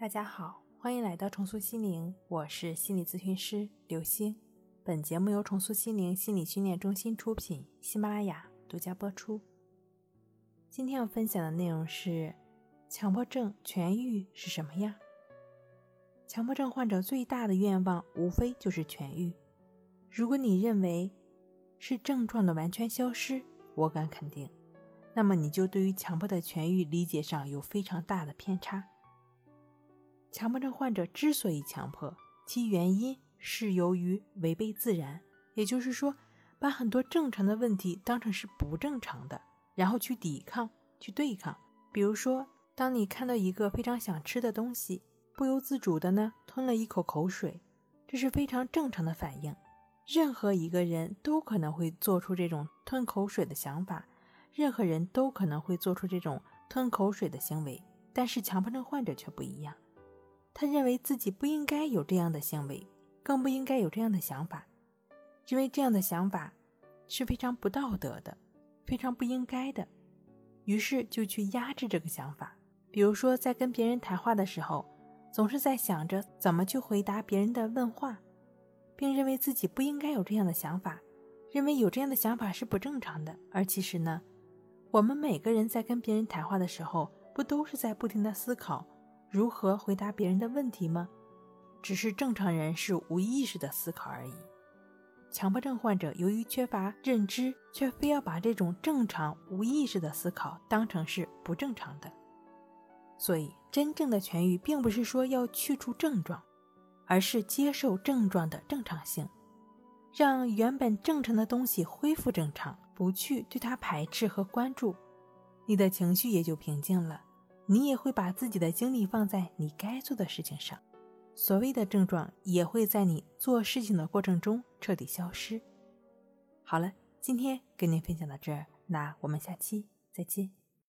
大家好，欢迎来到重塑心灵，我是心理咨询师刘星。本节目由重塑心灵心理训练中心出品，喜马拉雅独家播出。今天要分享的内容是：强迫症痊愈是什么呀？强迫症患者最大的愿望无非就是痊愈。如果你认为是症状的完全消失，我敢肯定，那么你就对于强迫的痊愈理解上有非常大的偏差。强迫症患者之所以强迫，其原因是由于违背自然，也就是说，把很多正常的问题当成是不正常的，然后去抵抗、去对抗。比如说，当你看到一个非常想吃的东西，不由自主的呢吞了一口口水，这是非常正常的反应。任何一个人都可能会做出这种吞口水的想法，任何人都可能会做出这种吞口水的行为，但是强迫症患者却不一样。他认为自己不应该有这样的行为，更不应该有这样的想法，因为这样的想法是非常不道德的，非常不应该的。于是就去压制这个想法。比如说，在跟别人谈话的时候，总是在想着怎么去回答别人的问话，并认为自己不应该有这样的想法，认为有这样的想法是不正常的。而其实呢，我们每个人在跟别人谈话的时候，不都是在不停的思考？如何回答别人的问题吗？只是正常人是无意识的思考而已。强迫症患者由于缺乏认知，却非要把这种正常无意识的思考当成是不正常的。所以，真正的痊愈并不是说要去除症状，而是接受症状的正常性，让原本正常的东西恢复正常，不去对它排斥和关注，你的情绪也就平静了。你也会把自己的精力放在你该做的事情上，所谓的症状也会在你做事情的过程中彻底消失。好了，今天跟您分享到这儿，那我们下期再见。